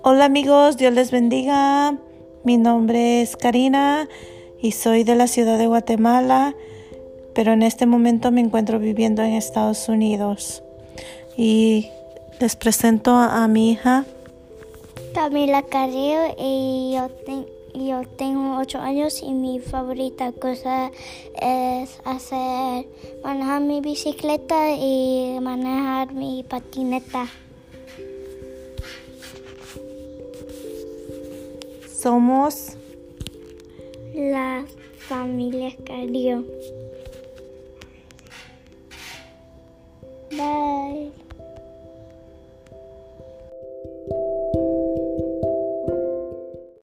Hola amigos, Dios les bendiga. Mi nombre es Karina y soy de la ciudad de Guatemala, pero en este momento me encuentro viviendo en Estados Unidos. Y les presento a, mi hija. Camila Carrillo y yo, yo tengo ocho años y mi favorita cosa es hacer manejar mi bicicleta y manejar mi patineta. Somos la familia Carrillo.